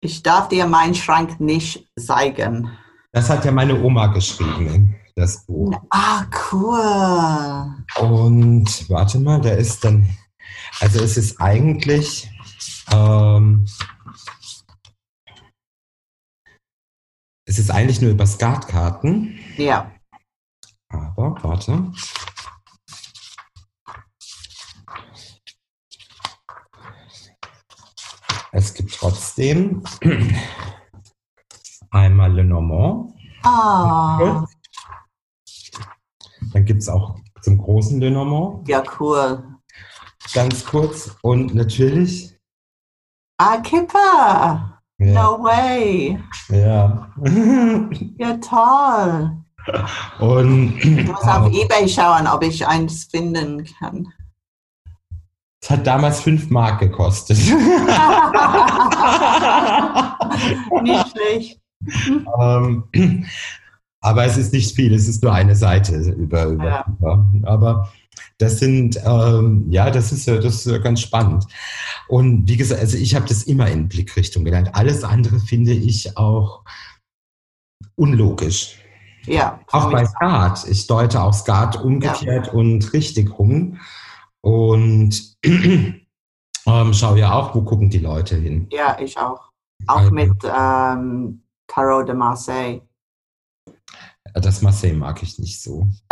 ich darf dir meinen Schrank nicht zeigen. Das hat ja meine Oma geschrieben, das Buch. Ah, cool. Und warte mal, da ist dann, also es ist eigentlich, ähm, es ist eigentlich nur über Skatkarten, Ja, aber warte. Es gibt trotzdem einmal Lenormand, ah, dann gibt es auch zum großen Lenormand, ja, cool. ganz kurz und natürlich, Ah, Kipper. ja, No way. ja. Ja, toll. Und Ich muss auf Ebay schauen, ob ich eins finden kann. es hat damals 5 Mark gekostet. Nicht schlecht. ähm, aber es ist nicht viel, es ist nur eine Seite über, über, Ja. über. Aber das sind, ähm, ja, das ist ja, das ist ja ganz spannend. Und wie gesagt, also ich habe das immer in Blickrichtung gelernt. Alles andere finde ich auch unlogisch. Ja. Auch bei Skat. Ich deute auch Skat umgekehrt und richtig rum. Und ähm, schaue ja auch, wo gucken die Leute hin. Ja, ich auch. Auch Also- mit ähm, Tarot de Marseille. Das Marseille mag ich nicht so.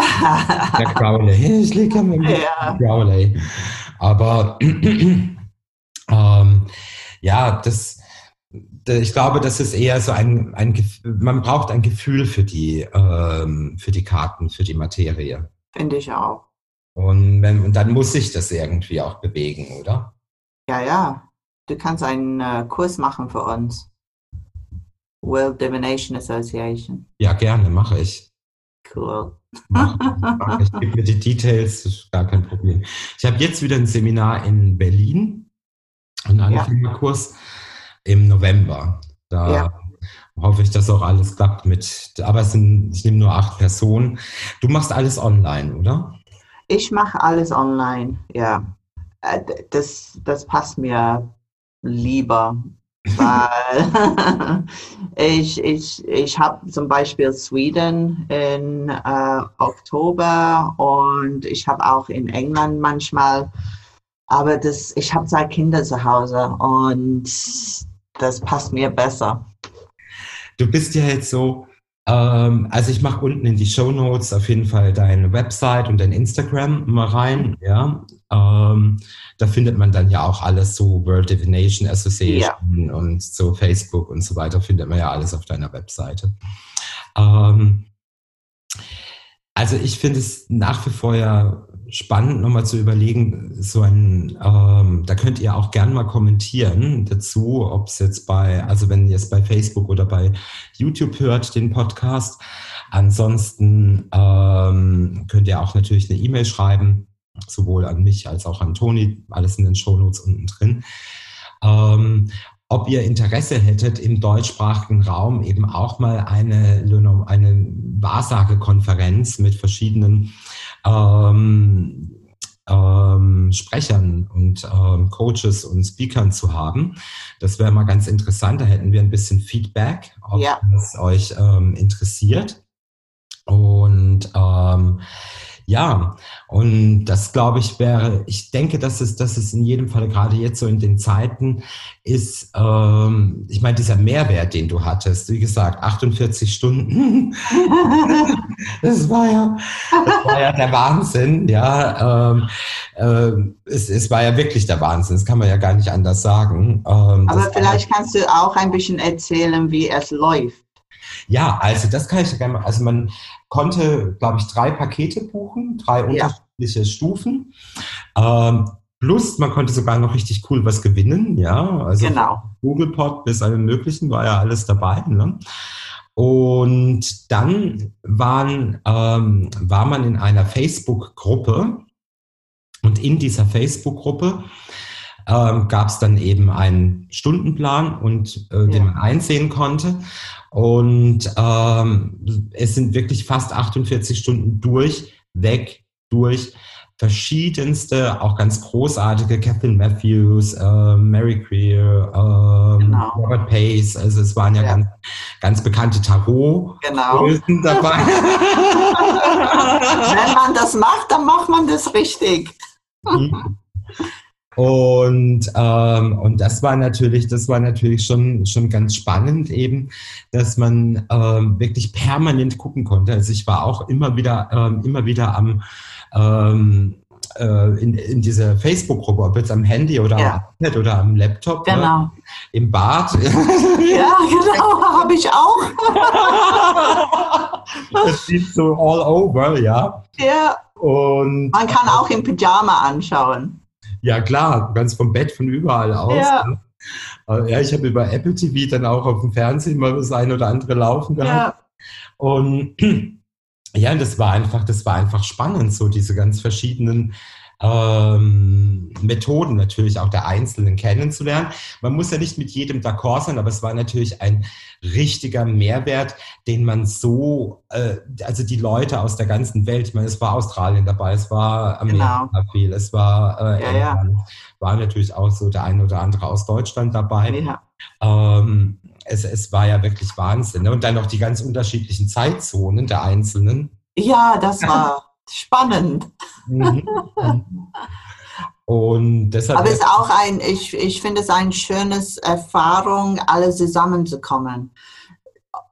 Der Crowley. Ich liege am Ja. Crowley. Aber ähm, ja, das, ich glaube, das ist eher so ein, ein man braucht ein Gefühl für die, ähm, für die Karten, für die Materie. Finde ich auch. Und, wenn, und dann muss sich das irgendwie auch bewegen, oder? Ja, ja. Du kannst einen äh, Kurs machen für uns. World Divination Association. Ja, gerne, mache ich. Cool. Mach, mach ich. Gib mir die Details, das ist gar kein Problem. Ich habe jetzt wieder ein Seminar in Berlin, einen Anfängerkurs im November. Da Ja. hoffe ich, dass auch alles klappt mit, aber sind, ich nehme nur acht Personen. Du machst alles online, oder? Ich mache alles online, ja. Äh, Das, das passt mir lieber, weil ich, ich, ich habe zum Beispiel Sweden in äh, Oktober und ich habe auch in England manchmal, aber das, ich habe zwei Kinder zu Hause und das passt mir besser. Du bist ja jetzt so, ähm, also ich mache unten in die Show Notes auf jeden Fall deine Website und dein Instagram mal rein, ja. Ähm, da findet man dann ja auch alles so World Divination Association und so Facebook und so weiter, findet man ja alles auf deiner Webseite. Ähm, also ich finde es nach wie vor ja spannend, nochmal zu überlegen, so ein, ähm, da könnt ihr auch gern mal kommentieren dazu, ob es jetzt bei, also wenn ihr es bei Facebook oder bei YouTube hört, den Podcast. Ansonsten ähm, könnt ihr auch natürlich eine E-Mail schreiben, sowohl an mich als auch an Toni, alles in den Shownotes unten drin. Ähm, ob ihr Interesse hättet, im deutschsprachigen Raum eben auch mal eine, eine Wahrsagekonferenz mit verschiedenen ähm, ähm, Sprechern und ähm, Coaches und Speakern zu haben. Das wäre mal ganz interessant. Da hätten wir ein bisschen Feedback, ob Ja. das euch ähm, interessiert. Und ähm, Ja, und das glaube ich wäre, ich denke, dass es, dass es in jedem Fall gerade jetzt so in den Zeiten ist, ähm, ich meine, dieser Mehrwert, den du hattest, wie gesagt, 48 Stunden, das war ja, das war ja der Wahnsinn, ja, ähm, äh, es, es war ja wirklich der Wahnsinn, das kann man ja gar nicht anders sagen. Ähm, Aber vielleicht kannst du auch ein bisschen erzählen, wie es läuft. Ja, also das kann ich gerne mal. Also man konnte, glaube ich, drei Pakete buchen, drei ja. unterschiedliche Stufen. Ähm, plus man konnte sogar noch richtig cool was gewinnen, ja. Also genau. Google Pod bis allem möglichen war ja alles dabei. Ne? Und dann waren, ähm, war man in einer Facebook-Gruppe und in dieser Facebook-Gruppe ähm, gab es dann eben einen Stundenplan und äh, ja. den man einsehen konnte. Und ähm, es sind wirklich fast 48 Stunden durch, weg, durch verschiedenste, auch ganz großartige, Catherine Matthews, äh, Mary Greer, äh, genau. Robert Pace, also es waren ja, ja. Ganz, ganz bekannte Tarot genau. dabei. Wenn man das macht, dann macht man das richtig. Mhm. Und, ähm, und das war natürlich, das war natürlich schon, schon ganz spannend eben, dass man ähm, wirklich permanent gucken konnte. Also ich war auch immer wieder, ähm, immer wieder am ähm, äh, in, in dieser Facebook-Gruppe, ob jetzt am Handy oder ja. am iPad oder am Laptop. Genau. Ne? Im Bad. Ja, genau, habe ich auch. das sieht so all over, ja. Ja. Und man kann auch im Pyjama anschauen. Ja, klar, ganz vom Bett, von überall aus. Ja. Ne? Äh, ja, ich habe über Apple TV dann auch auf dem Fernsehen mal das ein oder andere laufen gehabt. Ja. Und ja, das war einfach, das war einfach spannend, so diese ganz verschiedenen ähm, Methoden natürlich auch der Einzelnen kennenzulernen. Man muss ja nicht mit jedem d'accord sein, aber es war natürlich ein richtiger Mehrwert, den man so, äh, also die Leute aus der ganzen Welt, ich meine, es war Australien dabei, es war Amerika genau. viel, es war äh, ja, ja. war natürlich auch so der eine oder andere aus Deutschland dabei. Ja. Ähm, es, es war ja wirklich Wahnsinn. Ne? Und dann noch die ganz unterschiedlichen Zeitzonen der Einzelnen. Ja, das war spannend. Mhm. Und deshalb Aber es ist auch ein, ich, ich finde es eine schöne Erfahrung, alle zusammenzukommen.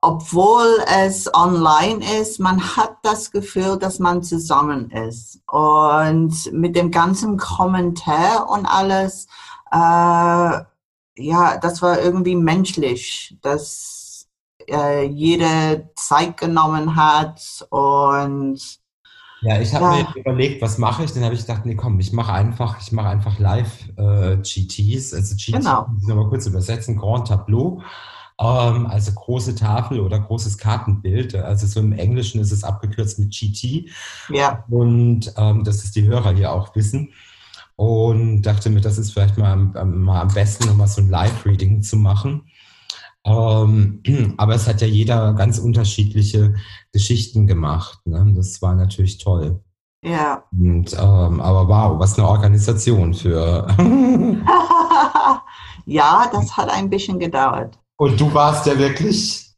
Obwohl es online ist, man hat das Gefühl, dass man zusammen ist. Und mit dem ganzen Kommentar und alles, äh, ja, das war irgendwie menschlich, dass äh, jede Zeit genommen hat und ja, ich habe mir überlegt, was mache ich? Dann habe ich gedacht, nee, komm, ich mache einfach, ich mache einfach Live-GTs. Äh, also GTs, genau. muss ich nochmal kurz übersetzen, Grand Tableau. Ähm, also große Tafel oder großes Kartenbild. Also so im Englischen ist es abgekürzt mit GT. Ja. Und ähm, dass es die Hörer hier auch wissen. Und dachte mir, das ist vielleicht mal, mal am besten, nochmal so ein Live-Reading zu machen. Ähm, aber es hat ja jeder ganz unterschiedliche Geschichten gemacht. Ne? Das war natürlich toll. Ja. Und, ähm, aber wow, was eine Organisation für. ja, das hat ein bisschen gedauert. Und du warst ja wirklich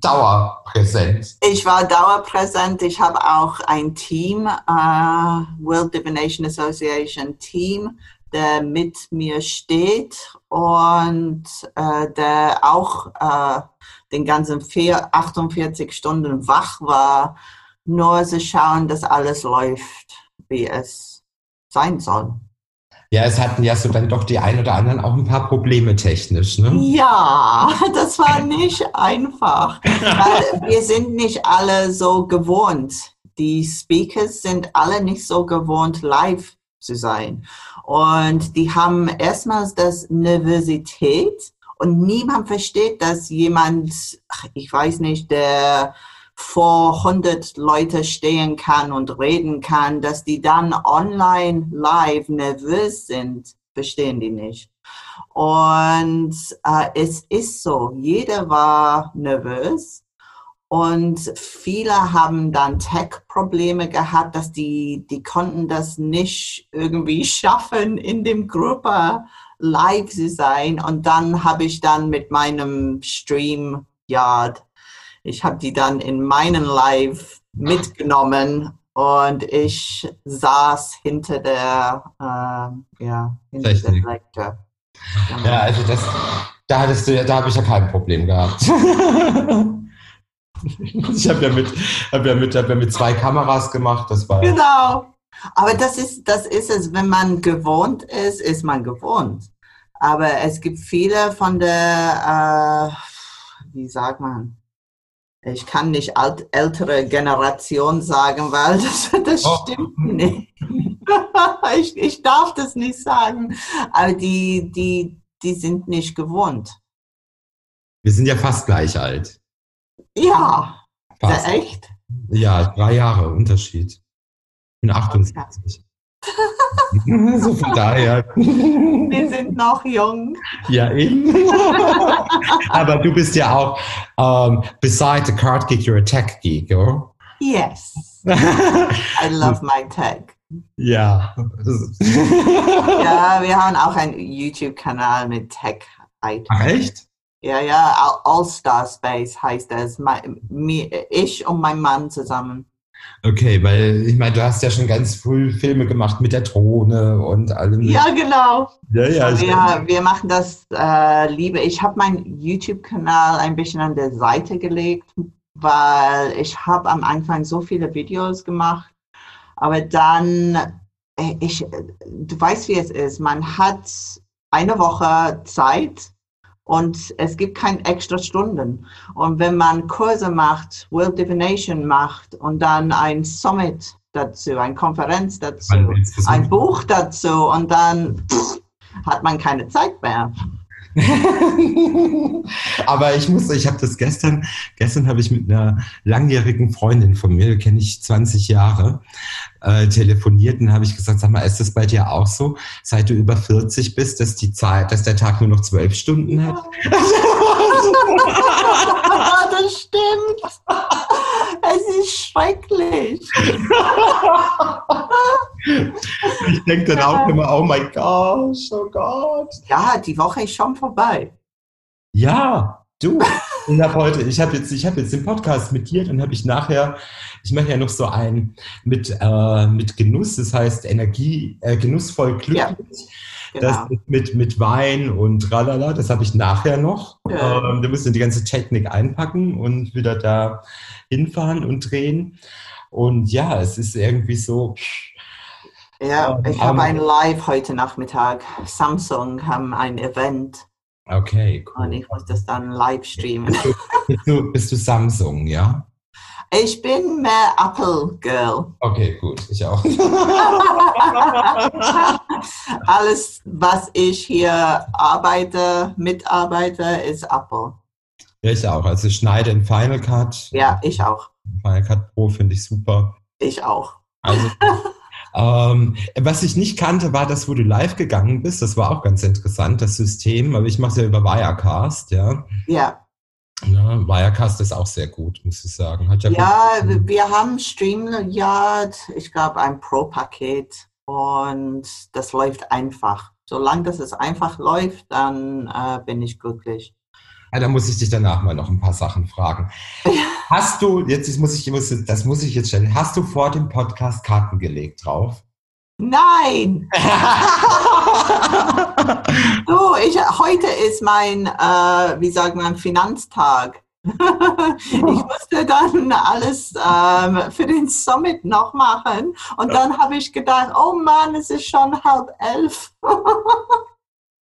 dauerpräsent. Ich war dauerpräsent. Ich habe auch ein Team, uh, World Divination Association Team, der mit mir steht und äh, der auch äh, den ganzen vier, 48 Stunden wach war, nur zu schauen, dass alles läuft, wie es sein soll. Ja, es hatten ja so dann doch die ein oder anderen auch ein paar Probleme technisch, ne? Ja, das war nicht einfach. weil wir sind nicht alle so gewohnt. Die Speakers sind alle nicht so gewohnt, live zu sein. Und die haben erstmals das Nervosität und niemand versteht, dass jemand, ich weiß nicht, der vor 100 Leute stehen kann und reden kann, dass die dann online live nervös sind, verstehen die nicht. Und äh, es ist so, jeder war nervös und viele haben dann Tech-Probleme gehabt, dass die, die konnten das nicht irgendwie schaffen, in dem Gruppe live zu sein. Und dann habe ich dann mit meinem Stream, ja, ich habe die dann in meinen Live mitgenommen und ich saß hinter der, äh, ja, hinter Technik. der Lektor. Ja, also das, da hattest du, ja- da habe ich ja kein Problem gehabt. ich habe ja mit, hab ja mit, hab ja mit zwei Kameras gemacht. Das war Genau. Aber das ist, das ist es, wenn man gewohnt ist, ist man gewohnt. Aber es gibt viele von der, äh, wie sagt man, ich kann nicht alt, ältere Generation sagen, weil das, das Oh. stimmt nicht. ich, ich darf das nicht sagen. Aber die, die, die sind nicht gewohnt. wir sind ja fast gleich alt. Ja, Fast. echt? Ja, drei Jahre Unterschied. Ich bin 28. so von daher. Wir sind noch jung. ja, eben. Aber du bist ja auch, um, beside the card geek, you're a tech geek, or? Yes, I love my tech. ja. Ja, wir haben auch einen YouTube-Kanal mit Tech-Items. Ach, echt? Ja, ja, All- All-Star Space heißt es. Ich und mein Mann zusammen. Okay, weil ich meine, du hast ja schon ganz früh Filme gemacht mit der Drohne und allem. Ja, genau. ja, ja. ich- Wir, wir machen das äh, lieber. Ich habe meinen YouTube-Kanal ein bisschen an der Seite gelegt, weil ich habe am Anfang so viele Videos gemacht. Aber dann, äh, ich, du weißt, wie es ist. Man hat eine Woche Zeit und es gibt keine extra Stunden. Und wenn man Kurse macht, World Divination macht und dann ein Summit dazu, eine Konferenz dazu, ein? Buch dazu und dann pff, hat man keine Zeit mehr. Aber ich muss, ich habe das gestern, gestern habe ich mit einer langjährigen Freundin von mir, kenne ich 20 Jahre, äh, telefoniert und habe ich gesagt, sag mal, ist das bei dir auch so, seit du über 40 bist, dass die Zeit, dass der Tag nur noch zwölf Stunden hat? das stimmt. Es ist schrecklich. Ich denke dann auch immer, oh mein Gott, oh Gott. Ja, die Woche ist schon vorbei. Ja, du. Ich habe heute, ich habe jetzt, ich habe jetzt den Podcast mit dir, dann habe ich nachher, ich mache ja noch so einen mit, äh, mit Genuss, das heißt Energie, äh, genussvoll glücklich. Das Genau. ist mit, mit Wein und tralala, das habe ich nachher noch. Ja. Ähm, da müssen wir die ganze Technik einpacken und wieder da hinfahren und drehen. Und ja, es ist irgendwie so, Ja, ich Ähm, habe ein Live heute Nachmittag. Samsung haben ein Event okay, und cool. ich muss das dann live streamen. Bist du, bist du Samsung, ja? Ich bin mehr Apple Girl. Okay, gut, ich auch. Alles, was ich hier arbeite, mitarbeite, ist Apple. Ja, ich auch. Also ich schneide in Final Cut. Ja, ich auch. Final Cut Pro finde ich super. Ich auch. Also, ähm, was ich nicht kannte, war das, wo du live gegangen bist. Das war auch ganz interessant, das System. Aber ich mache es ja über Wirecast, ja. Ja, ja. Wirecast ist auch sehr gut, muss ich sagen. Hat ja, ja gut- wir haben StreamYard, ich glaube ein Pro-Paket und das läuft einfach. Solange das es einfach läuft, dann äh, bin ich glücklich. Ja, da muss ich dich danach mal noch ein paar Sachen fragen. Hast du, jetzt muss ich, das muss ich jetzt stellen, hast du vor dem Podcast Karten gelegt drauf? Nein! Du, ich, heute ist mein, äh, wie sagt man, Finanztag. ich musste dann alles ähm, für den Summit noch machen und dann habe ich gedacht, oh Mann, es ist schon halb elf.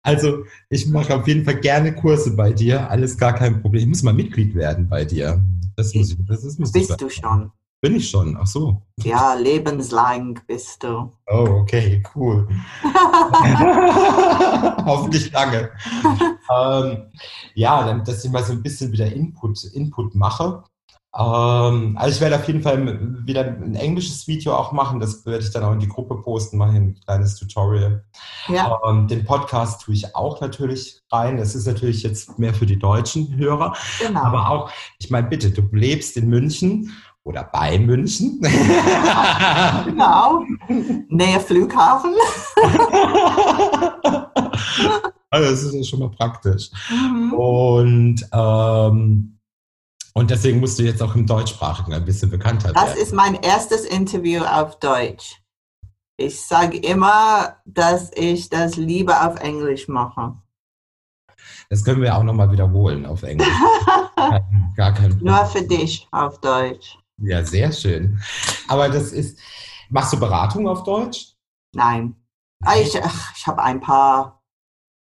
Also, ich mache auf jeden Fall gerne Kurse bei dir. Alles gar kein Problem. Ich muss mal Mitglied werden bei dir. Das muss ich, das ist, muss ich Bist du schon? Bin ich schon. Ach so. Ja, lebenslang bist du. Oh, okay, cool. Hoffentlich lange. ähm, ja, dann, dass ich mal so ein bisschen wieder Input, Input mache. Ähm, also ich werde auf jeden Fall wieder ein englisches Video auch machen. Das werde ich dann auch in die Gruppe posten, mache ein kleines Tutorial. Ja, Ähm, den Podcast tue ich auch natürlich rein. Das ist natürlich jetzt mehr für die deutschen Hörer. genau. Aber auch, ich meine, bitte, du lebst in München oder bei München. genau. Nähe Flughafen. also das ist ja schon mal praktisch. Mhm. Und ähm, Und deswegen musst du jetzt auch im Deutschsprachigen ein bisschen bekannter Das werden. ist mein erstes Interview auf Deutsch. Ich sage immer, dass ich das lieber auf Englisch mache. Das können wir auch nochmal wiederholen auf Englisch. Gar kein Problem. Nur für dich auf Deutsch. Ja, sehr schön. Aber das ist, machst du Beratung auf Deutsch? Nein. Ah, Ich, ich habe ein paar,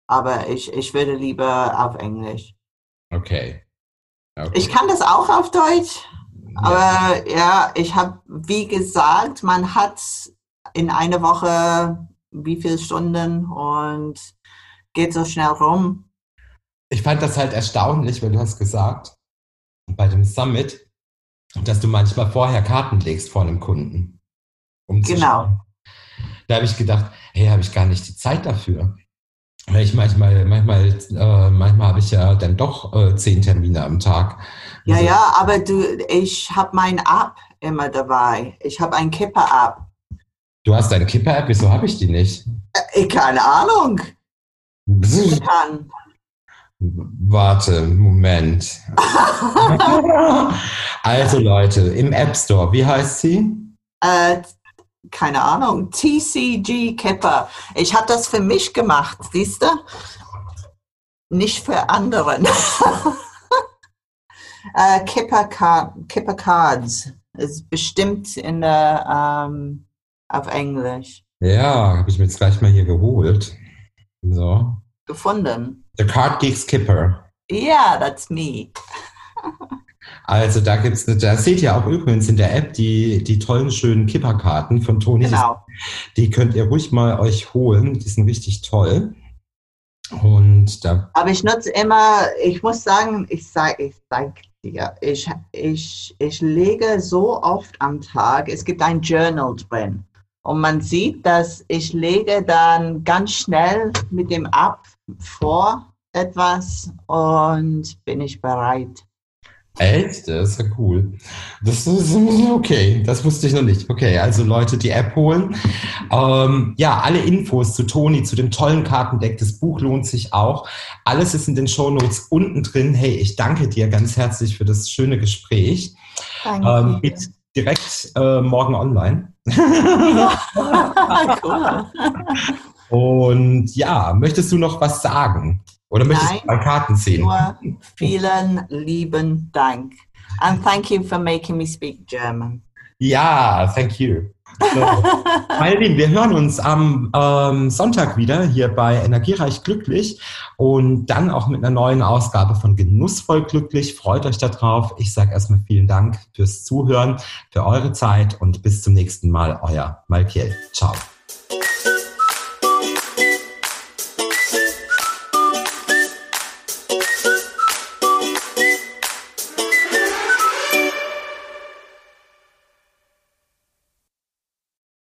aber ich, ich würde lieber auf Englisch. Okay. okay. Ich kann das auch auf Deutsch, aber ja, ich habe, wie gesagt, man hat in einer Woche wie viele Stunden und geht so schnell rum. Ich fand das halt erstaunlich, weil du hast gesagt, bei dem Summit, dass du manchmal vorher Karten legst vor einem Kunden. Um Genau. schauen. Da habe ich gedacht, hey, habe ich gar nicht die Zeit dafür. Weil ich manchmal, manchmal, äh, manchmal habe ich ja dann doch äh, zehn Termine am Tag. Ja, Also, ja, aber du, ich habe mein App immer dabei. Ich habe ein Kipper-App. Du hast deine Kipper-App, wieso habe ich die nicht? Äh, keine Ahnung. Kann. Warte, Moment. also Leute, im App Store, wie heißt sie? Äh, keine Ahnung. TCG Kipper. Ich habe das für mich gemacht, siehst du? Nicht für anderen. äh, Kipper, Card, Kipper Cards. Ist bestimmt in der, ähm, auf Englisch. Ja, habe ich mir jetzt gleich mal hier geholt. So. Gefunden. The Card Geek Skipper. Yeah, that's me. Also da gibt's, da seht ihr auch übrigens in der App die, die tollen, schönen Kipperkarten von Toni. Genau. Die könnt ihr ruhig mal euch holen. Die sind richtig toll. Und da, Aber ich nutze immer, ich muss sagen, ich sage ich sag dir, ich, ich, ich lege so oft am Tag, es gibt ein Journal drin. Und man sieht, dass ich lege dann ganz schnell mit dem App vor etwas und bin ich bereit. echt, das ist ja cool. Das ist okay, das wusste ich noch nicht. Okay, also Leute, die App holen. Ähm, ja, alle Infos zu Toni, zu dem tollen Kartendeck, das Buch lohnt sich auch. Alles ist in den Shownotes unten drin. Hey, ich danke dir ganz herzlich für das schöne Gespräch. Danke. Ähm, direkt äh, morgen online. cool. Und ja, möchtest du noch was sagen? Oder möchtest Nein. du mal Karten ziehen? Nur vielen lieben Dank. And thank you for making me speak German. Ja, thank you. So. Meine Lieben, wir hören uns am ähm, Sonntag wieder hier bei Energiereich Glücklich und dann auch mit einer neuen Ausgabe von Genussvoll Glücklich. Freut euch darauf. Ich sage erstmal vielen Dank fürs Zuhören, für eure Zeit und bis zum nächsten Mal. Euer Malkiel. Ciao.